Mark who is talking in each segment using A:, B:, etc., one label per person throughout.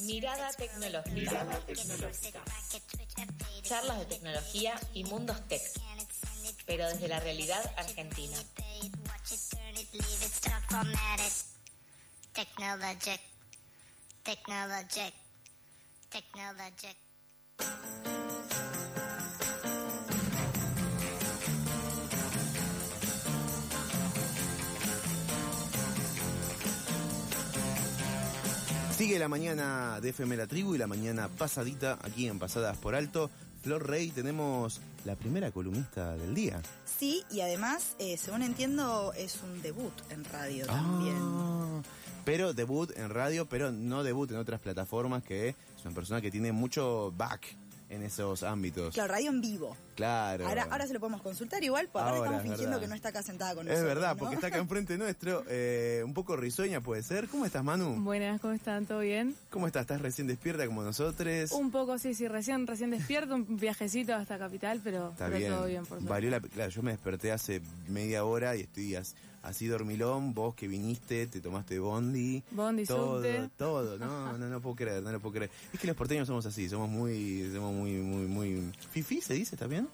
A: Mirada tecnológica. Charlas de tecnología y mundos tech, pero desde la realidad argentina.
B: Technologic. Technologic. Technologic.
C: Sigue la mañana de FM La Tribu y la mañana pasadita aquí en Pasadas por Alto. Flor Rey, tenemos la primera columnista del día.
D: Sí, y además, eh, según entiendo, es un debut en radio también.
C: Ah, pero debut en radio, pero no debut en otras plataformas, que es una persona que tiene mucho back en esos ámbitos.
D: Claro, radio en vivo.
C: Claro.
D: Ahora, ahora se lo podemos consultar igual, porque ahora,
C: Ahora,
D: estamos
C: es
D: fingiendo
C: verdad.
D: que no está acá sentada con
C: Es
D: nosotros.
C: verdad,
D: ¿no?
C: porque está acá enfrente nuestro, eh, un poco risueña puede ser. ¿Cómo estás, Manu?
E: Buenas, ¿cómo están? ¿Todo bien?
C: ¿Cómo estás? ¿Estás recién despierta como nosotros?
E: Un poco, sí, sí, recién, recién despierto, un viajecito hasta Capital, pero,
C: Está
E: pero
C: bien.
E: todo bien, por suerte.
C: Valió la- claro, yo me desperté hace media hora y estoy así dormilón. Vos que viniste, te tomaste bondi.
E: Bondi,
C: todo,
E: subte.
C: todo. No, no, no puedo creer, no lo puedo creer. Es que los porteños somos así, somos muy, somos muy, muy, muy. ¿Fifi se dice? ¿Está bien?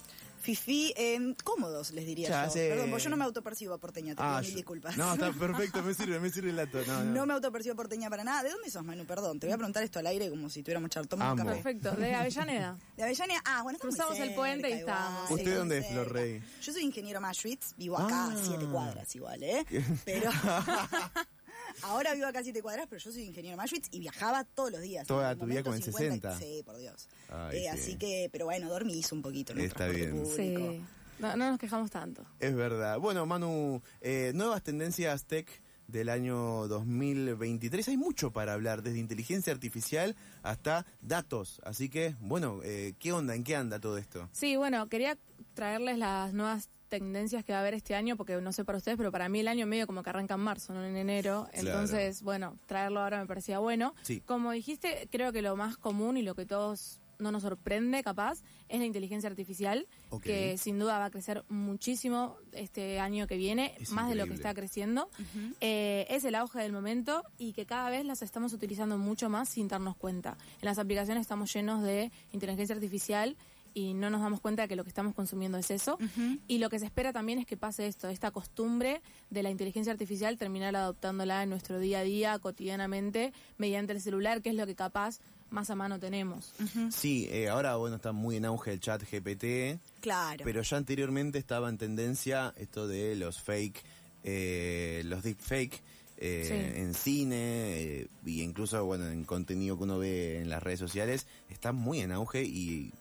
D: Fifi, eh, cómodos, les diría
C: Ya
D: yo.
C: sé.
D: Perdón, porque yo no me autopercibo porteña, te pido mil
C: yo-
D: disculpas.
C: No, está perfecto, me sirve, me sirve el dato. No, no.
D: No me autopercibo porteña para nada. ¿De dónde sos, Manu? Perdón, te voy a preguntar esto al aire como si tuviéramos café.
E: Perfecto, de Avellaneda.
D: De Avellaneda, ah, bueno,
E: Cruzamos el puente y estábamos.
C: ¿Usted dónde es,
D: cerca.
C: Flor Rey?
D: Yo soy ingeniero Maschwitz, vivo acá
C: Ah.
D: siete cuadras igual, ¿eh? Pero ahora vivo acá a siete cuadras, pero yo soy ingeniero Maschwitz y viajaba todos los días.
C: Toda tu vida con el
D: 50,
C: 60.
D: Sí, por Dios.
C: Ay,
D: Eh,
C: sí.
D: Así que, pero bueno, dormís un poquito en el
C: Está
D: transporte
C: bien.
D: público.
E: Sí. No, no nos quejamos tanto.
C: Es verdad. Bueno, Manu, eh, nuevas tendencias tech del año 2023. Hay mucho para hablar, desde inteligencia artificial hasta datos. Así que, bueno, eh, ¿qué onda? ¿En qué anda todo esto?
E: Sí, bueno, quería traerles las nuevas tendencias que va a haber este año, porque no sé para ustedes, pero para mí el año medio como que arranca en marzo, no en enero.
C: Claro.
E: Entonces, bueno, traerlo ahora me parecía bueno.
C: Sí.
E: Como dijiste, creo que lo más común y lo que todos no nos sorprende capaz es la inteligencia artificial, que sin duda va a crecer muchísimo este año que viene,
C: Es
E: más de lo que está creciendo. Eh, es el auge del momento y que cada vez las estamos utilizando mucho más sin darnos cuenta. En las aplicaciones estamos llenos de inteligencia artificial y no nos damos cuenta de que lo que estamos consumiendo es eso. Y lo que se espera también es que pase esto, esta costumbre de la inteligencia artificial, terminar adoptándola en nuestro día a día, cotidianamente, mediante el celular, que es lo que capaz más a mano tenemos.
C: Sí, eh, ahora, bueno, está muy en auge el chat GPT,
D: Claro.
C: pero ya anteriormente estaba en tendencia esto de los fake, eh, los deepfake. eh,
E: Sí.
C: en cine eh, y incluso bueno en contenido que uno ve en las redes sociales está muy en auge y,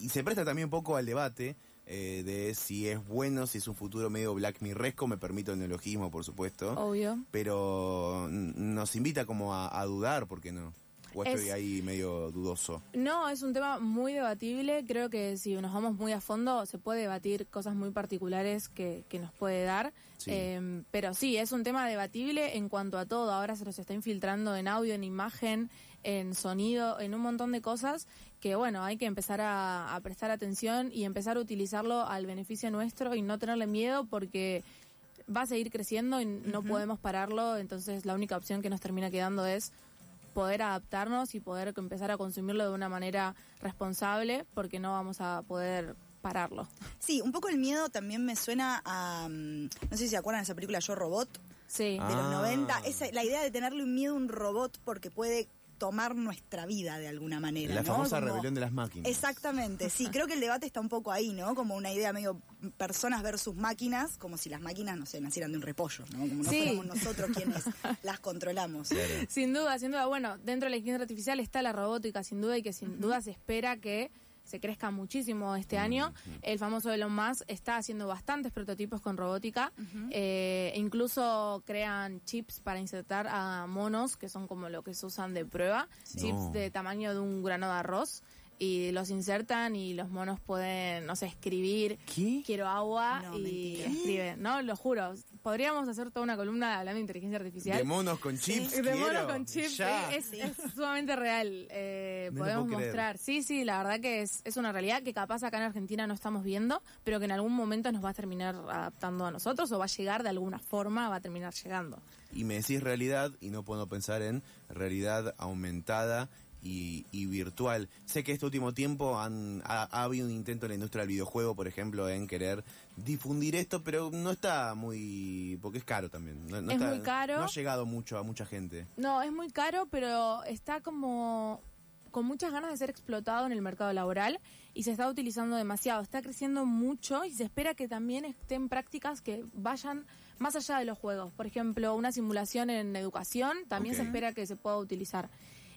C: y se presta también un poco al debate eh, de si es bueno, si es un futuro medio Black Mirresco, me permito el neologismo por supuesto,
E: Obvio.
C: pero nos invita como a, a dudar, ¿por qué no? O estoy
E: Es-
C: ahí medio dudoso.
E: No, es un tema muy debatible. Creo que si nos vamos muy a fondo se puede debatir cosas muy particulares que, que nos puede dar.
C: Sí.
E: Eh, pero sí, es un tema debatible en cuanto a todo. Ahora se nos está infiltrando en audio, en imagen, en sonido, en un montón de cosas que, bueno, hay que empezar a, a prestar atención y empezar a utilizarlo al beneficio nuestro y no tenerle miedo porque va a seguir creciendo y no podemos pararlo. Entonces la única opción que nos termina quedando es poder adaptarnos y poder empezar a consumirlo de una manera responsable porque no vamos a poder pararlo.
D: Sí, un poco el miedo también me suena a. mm, No sé si se acuerdan de esa película Yo Robot
E: Sí.
D: de
C: Ah.
D: los 90. Esa, la idea de tenerle un miedo a un robot porque puede tomar nuestra vida de alguna manera.
C: La
D: ¿no?
C: famosa
D: Como-
C: rebelión de las máquinas.
D: Exactamente, sí, creo que el debate está un poco ahí, ¿no? Como una idea medio personas versus máquinas, como si las máquinas, no sé, nacieran de un repollo, ¿no? Como no
E: Sí.
D: fuéramos nosotros quienes las controlamos.
E: Sin duda, sin duda. Bueno, dentro de la inteligencia artificial está la robótica, sin duda, y que sin duda se espera que se crezca muchísimo este año. El famoso Elon Musk está haciendo bastantes prototipos con robótica. Eh, incluso crean chips para insertar a monos, que son como lo que se usan de prueba. Chips de tamaño de un grano de arroz. Y los insertan y los monos pueden, no sé, escribir
C: ¿Qué?
E: quiero agua
D: No,
E: y
D: mentira.
E: escriben. No, lo juro. Podríamos hacer toda una columna hablando de inteligencia artificial.
C: De monos con chips.
E: De mono
C: quiero.
E: con chips,
C: Ya.
E: eh, es, es sumamente real. Eh,
C: No
E: podemos
C: creer.
E: mostrar. Sí, sí, la verdad que es, es una realidad que capaz acá en Argentina no estamos viendo, pero que en algún momento nos va a terminar adaptando a nosotros o va a llegar de alguna forma, va a terminar llegando.
C: Y me decís realidad y no puedo pensar en realidad aumentada y, y virtual. Sé que este último tiempo han, ha, ha habido un intento en la industria del videojuego, por ejemplo, en querer difundir esto, pero no está muy... porque es caro también. No, no
E: Es
C: está-
E: muy caro.
C: No ha llegado mucho a mucha gente.
E: No, es muy caro, pero está como con muchas ganas de ser explotado en el mercado laboral y se está utilizando demasiado. Está creciendo mucho y se espera que también estén prácticas que vayan más allá de los juegos. Por ejemplo, una simulación en educación también se espera que se pueda utilizar.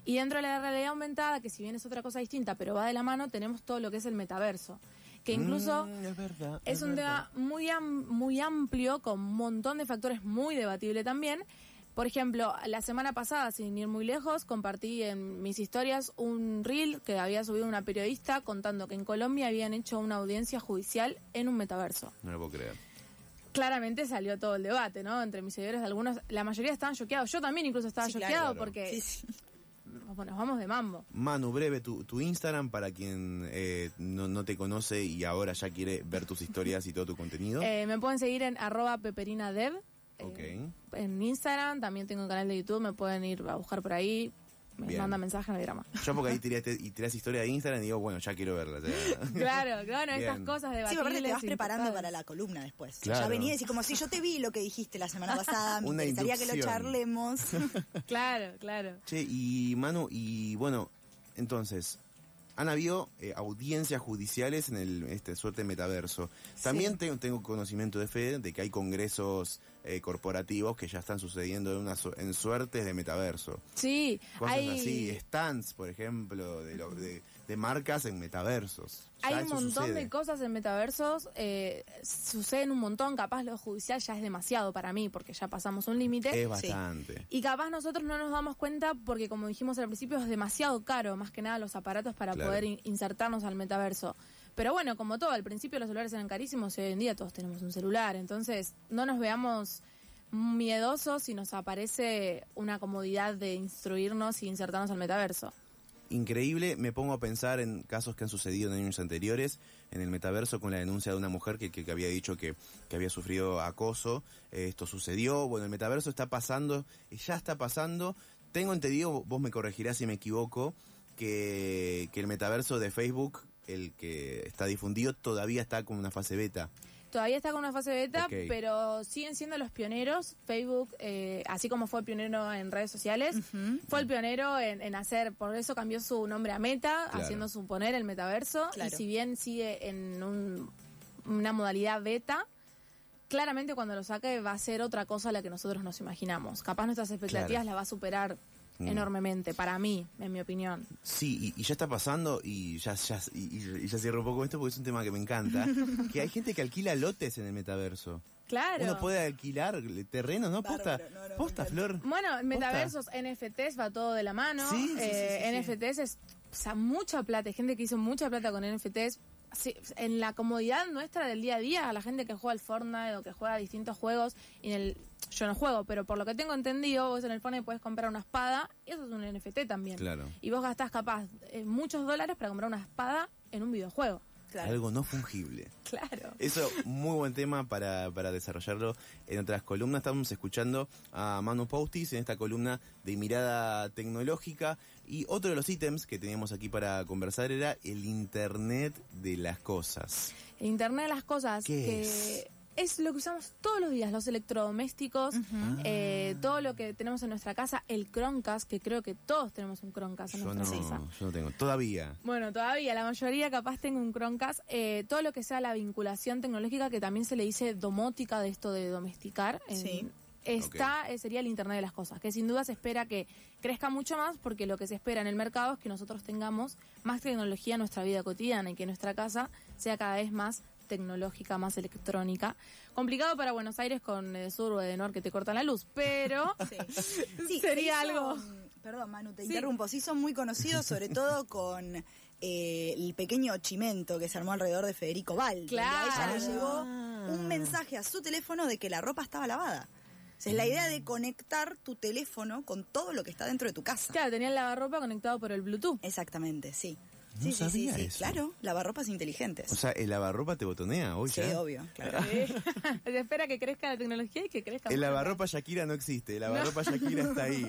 E: Y dentro de la realidad aumentada, que si bien es otra cosa distinta, pero va de la mano, tenemos todo lo que es el metaverso. Que incluso
C: Mm, es verdad.
E: es un
C: verdad.
E: tema muy, am- muy amplio, con un montón de factores muy debatible también. Por ejemplo, la semana pasada, sin ir muy lejos, compartí en mis historias un reel que había subido una periodista contando que en Colombia habían hecho una audiencia judicial en un metaverso.
C: No lo puedo creer.
E: Claramente salió todo el debate, ¿no? Entre mis seguidores, algunos, la mayoría estaban choqueados. Yo también incluso estaba
D: Sí,
E: choqueado
D: claro.
E: porque
D: Sí, sí.
E: Bueno, nos vamos de mambo.
C: Manu, breve, tu, tu Instagram para quien eh, no, no te conoce y ahora ya quiere ver tus historias y todo tu contenido.
E: Eh, me pueden seguir en arroba peperinadev. eh,
C: Ok.
E: en Instagram, también tengo un canal de YouTube, me pueden ir a buscar por ahí, me
C: Bien.
E: mandan mensaje, no hay drama.
C: Yo porque ahí tiraste, y tirás historia de Instagram y digo, bueno, ya quiero verla. ya.
E: claro, bueno, estas cosas
D: Sí,
E: debatibles.
D: pero aparte te vas preparando para la columna después.
C: Claro.
D: Ya venía y decís, como si yo te vi lo que dijiste la semana pasada, me
C: Una
D: interesaría que lo charlemos.
E: Claro, claro.
C: Che, y Manu, y bueno, entonces, han habido eh, audiencias judiciales en el este suerte metaverso. También
D: Sí.
C: tengo, tengo conocimiento de fe de que hay congresos eh, corporativos que ya están sucediendo en, una, en suertes de metaverso.
E: Sí,
C: Cosas
E: hay,
C: así, stands, por ejemplo, de, lo- de, de marcas en metaversos. Ya
E: hay un montón
C: sucede.
E: de cosas en metaversos, eh, suceden un montón, capaz lo judicial ya es demasiado para mí, porque ya pasamos un límite.
C: Es bastante.
E: Y capaz nosotros no nos damos cuenta porque, como dijimos al principio, es demasiado caro, más que nada los aparatos para
C: Claro.
E: poder in- insertarnos al metaverso. Pero bueno, como todo, al principio los celulares eran carísimos y hoy en día todos tenemos un celular. Entonces, no nos veamos miedosos si nos aparece una comodidad de instruirnos y insertarnos al metaverso.
C: Increíble, me pongo a pensar en casos que han sucedido en años anteriores, en el metaverso con la denuncia de una mujer que, había dicho que, había sufrido acoso. Eh, esto sucedió, bueno, el metaverso está pasando, eh, ya está pasando. Tengo entendido, vos me corregirás si me equivoco, que el metaverso de Facebook, el que está difundido, todavía está como una fase beta.
E: Todavía está con una fase beta, pero siguen siendo los pioneros. Facebook, eh, así como fue pionero en redes sociales, fue el pionero en, en hacer, por eso cambió su nombre a Meta,
C: Claro.
E: haciendo suponer el metaverso.
D: Claro.
E: Y si bien sigue en un- una modalidad beta, claramente cuando lo saque va a ser otra cosa a la que nosotros nos imaginamos. Capaz nuestras expectativas
C: Claro.
E: la va a superar
C: Mm.
E: enormemente, para mí, en mi opinión.
C: Sí, y, y ya está pasando, y ya, ya, y, y- y ya cierro un poco esto porque es un tema que me encanta, que hay gente que alquila lotes en el metaverso.
E: Claro.
C: Uno puede alquilar terrenos, ¿no? Posta,
D: Bárbaro, no, no,
C: posta Flor.
E: Bueno, metaversos, NFTs va todo de la mano.
C: Sí, sí,
E: Eh,
C: sí, sí.
E: NFTs es o sea, mucha plata. Hay gente que hizo mucha plata con NFTs. Sí, en la comodidad nuestra del día a día, a la gente que juega al Fortnite o que juega a distintos juegos, y en el, yo no juego, pero por lo que tengo entendido, vos en el Fortnite puedes comprar una espada, y eso es un NFT también.
C: Claro.
E: Y vos gastás capaz eh, muchos dólares para comprar una espada en un videojuego.
D: Claro.
C: Algo no fungible.
E: Claro.
C: Eso, muy buen tema para, para desarrollarlo en otras columnas. Estamos escuchando a Manu Postis en esta columna de mirada tecnológica. Y otro de los ítems que teníamos aquí para conversar era el Internet de las cosas.
E: El Internet de las cosas,
C: ¿Qué
E: que
C: es?
E: Es? lo que usamos todos los días, los electrodomésticos, eh, todo lo que tenemos en nuestra casa, el Chromecast, que creo que todos tenemos un Chromecast en
C: Yo no,
E: nuestra casa.
C: yo no tengo. Todavía.
E: Bueno, todavía la mayoría capaz tengo un Chromecast. Eh, todo lo que sea la vinculación tecnológica, que también se le dice domótica de esto de domesticar, en-
D: Sí.
E: está, eh, sería el Internet de las Cosas, que sin duda se espera que crezca mucho más porque lo que se espera en el mercado es que nosotros tengamos más tecnología en nuestra vida cotidiana y que nuestra casa sea cada vez más tecnológica, más electrónica. Complicado para Buenos Aires con eh, Sur o Edenor que te cortan la luz, pero
D: Sí,
E: Sería
D: se hizo-
E: algo.
D: Perdón, Manu, te
E: Sí.
D: interrumpo. Sí, son muy conocidos, sobre todo con eh, el pequeño chimento que se armó alrededor de Federico Val. A ella le
E: Claro.
D: llegó un mensaje a su teléfono de que la ropa estaba lavada. O sea, es la idea de conectar tu teléfono con todo lo que está dentro de tu casa.
E: claro, tenía el lavarropa conectado por el Bluetooth.
D: Exactamente, sí.
C: No sabía eso.
D: Claro, lavarropas inteligentes.
C: O sea, el lavarropa te botonea hoy
D: sí,
C: ya.
D: obvio, claro.
E: Se espera que crezca la tecnología y que crezca
C: El lavarropa Shakira no existe, el lavarropa Shakira está ahí.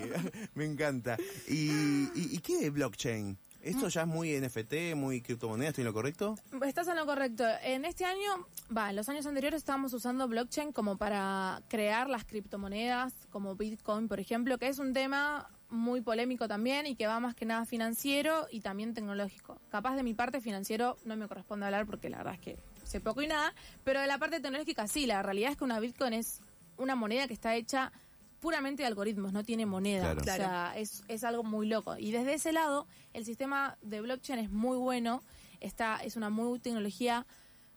C: Me encanta. ¿Y, y, y qué de blockchain? ¿Esto ya es muy NFT, muy criptomoneda? ¿Estoy en lo correcto?
E: Estás en lo correcto. En este año, va, en los años anteriores estábamos usando blockchain como para crear las criptomonedas, como Bitcoin, por ejemplo, que es un tema muy polémico también y que va más que nada financiero y también tecnológico. Capaz de mi parte financiero no me corresponde hablar porque la verdad es que sé poco y nada, pero de la parte tecnológica sí, la realidad es que una Bitcoin es una moneda que está hecha puramente de algoritmos, no tiene moneda.
C: Claro.
E: O sea, es, es algo muy loco. Y desde ese lado, el sistema de blockchain es muy bueno, está, es una muy tecnología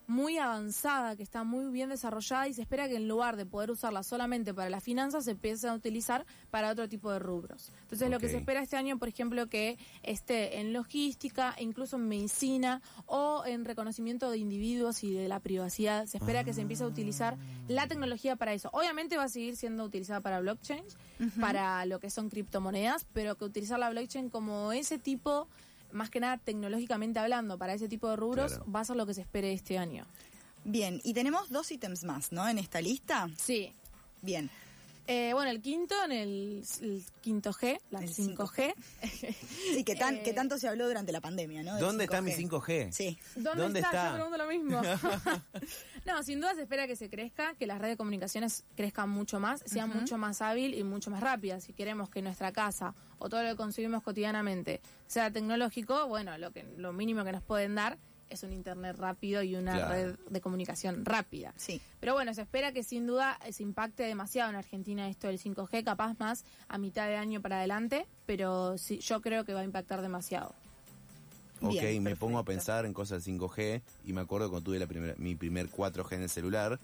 E: muy avanzada, que está muy bien desarrollada y se espera que en lugar de poder usarla solamente para las finanzas, se empiece a utilizar para otro tipo de rubros. Entonces, lo que se espera este año, por ejemplo, que esté en logística, e incluso en medicina o en reconocimiento de individuos y de la privacidad. Se espera que se empiece a utilizar la tecnología para eso. Obviamente va a seguir siendo utilizada para blockchain, para lo que son criptomonedas, pero que utilizar la blockchain como ese tipo, más que nada tecnológicamente hablando, para ese tipo de rubros,
C: Claro.
E: va a ser lo que se espere este año.
D: Bien, y tenemos dos ítems más, ¿no? En esta lista.
E: Sí.
D: Bien.
E: Eh, bueno, el quinto, en el, el quinto G, la
D: El
E: 5G.
D: Sí, que, tan,
E: Eh,
D: que tanto se habló durante la pandemia, ¿no? Del
C: ¿Dónde está
D: 5G.
C: mi 5G?
D: Sí.
E: ¿Dónde,
C: ¿Dónde
E: está?
C: está?
E: Yo pregunto lo mismo. no, sin duda se espera que se crezca, que las redes de comunicaciones crezcan mucho más, sean mucho más hábil y mucho más rápidas. Si queremos que nuestra casa o todo lo que consumimos cotidianamente sea tecnológico, bueno, lo que lo mínimo que nos pueden dar es un internet rápido y una
C: Claro.
E: red de comunicación rápida.
D: Sí.
E: Pero bueno, se espera que sin duda se impacte demasiado en Argentina esto del 5G, capaz más a mitad de año para adelante, pero sí, yo creo que va a impactar demasiado.
C: Ok,
D: Bien,
C: me pongo a pensar en cosas 5G y me acuerdo cuando tuve la primera, mi primer 4G en el celular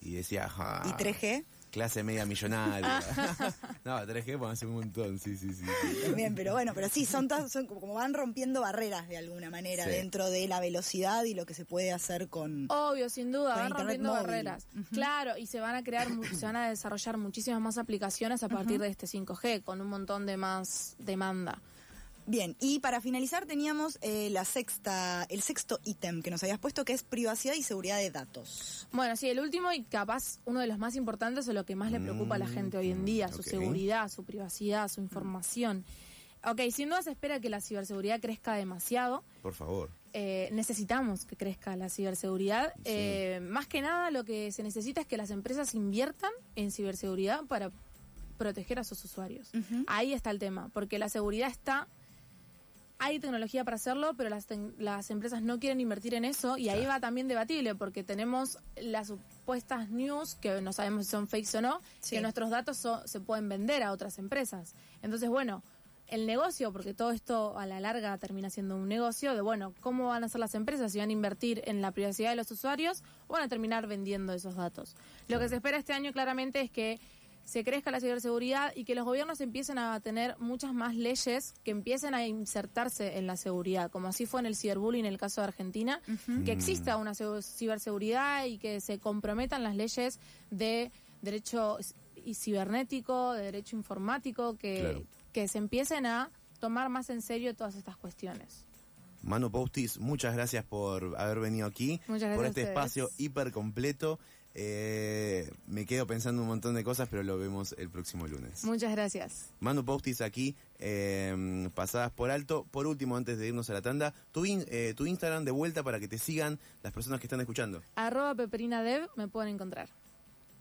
C: y decía, ajá,
D: ¿Y 3G?
C: Clase media millonaria. no, 3G pues hace un montón, sí, sí, sí. sí.
D: Bien, pero bueno, pero sí, son, todas- son como van rompiendo barreras de alguna manera
C: Sí.
D: dentro de la velocidad y lo que se puede hacer con...
E: Obvio, sin duda, van
D: internet
E: rompiendo
D: móvil.
E: barreras. Claro, y se van a crear, mu- se van a desarrollar muchísimas más aplicaciones a partir de este 5G, con un montón de más demanda.
D: Bien, y para finalizar teníamos eh, la sexta, el sexto ítem que nos habías puesto, que es privacidad y seguridad de datos.
E: Bueno, sí, el último y capaz uno de los más importantes o lo que más le preocupa a la gente hoy en día, su seguridad, su privacidad, su información. Ok, sin duda se espera que la ciberseguridad crezca demasiado.
C: Por favor.
E: Eh, necesitamos que crezca la ciberseguridad.
C: Sí.
E: Eh, más que nada lo que se necesita es que las empresas inviertan en ciberseguridad para proteger a sus usuarios. Ahí está el tema, porque la seguridad está... Hay tecnología para hacerlo, pero las, las empresas no quieren invertir en eso y ahí va también debatible porque tenemos las supuestas news, que no sabemos si son fakes o no,
D: Sí.
E: que nuestros datos so- se pueden vender a otras empresas. Entonces, bueno, el negocio, porque todo esto a la larga termina siendo un negocio, de bueno, ¿cómo van a hacer las empresas? Si van a invertir en la privacidad de los usuarios o van a terminar vendiendo esos datos. Lo que se espera este año claramente es que se crezca la ciberseguridad y que los gobiernos empiecen a tener muchas más leyes que empiecen a insertarse en la seguridad, como así fue en el ciberbullying en el caso de Argentina, que exista una ce- ciberseguridad y que se comprometan las leyes de derecho y cibernético, de derecho informático, que,
C: Claro.
E: que se empiecen a tomar más en serio todas estas cuestiones.
C: Manu Postis, muchas gracias por haber venido aquí, por este espacio hiper completo. Eh, me quedo pensando un montón de cosas, pero lo vemos el próximo lunes.
E: Muchas gracias.
C: Manu Postis aquí, eh, pasadas por alto. Por último, antes de irnos a la tanda, tu, in- eh, tu Instagram de vuelta para que te sigan las personas que están escuchando.
E: Arroba peperinadev me pueden encontrar.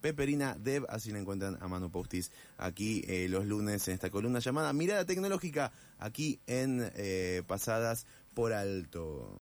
C: Peperina Dev, así la encuentran a Manu Postis aquí eh, los lunes en esta columna llamada Mirada Tecnológica, aquí en eh, Pasadas por Alto.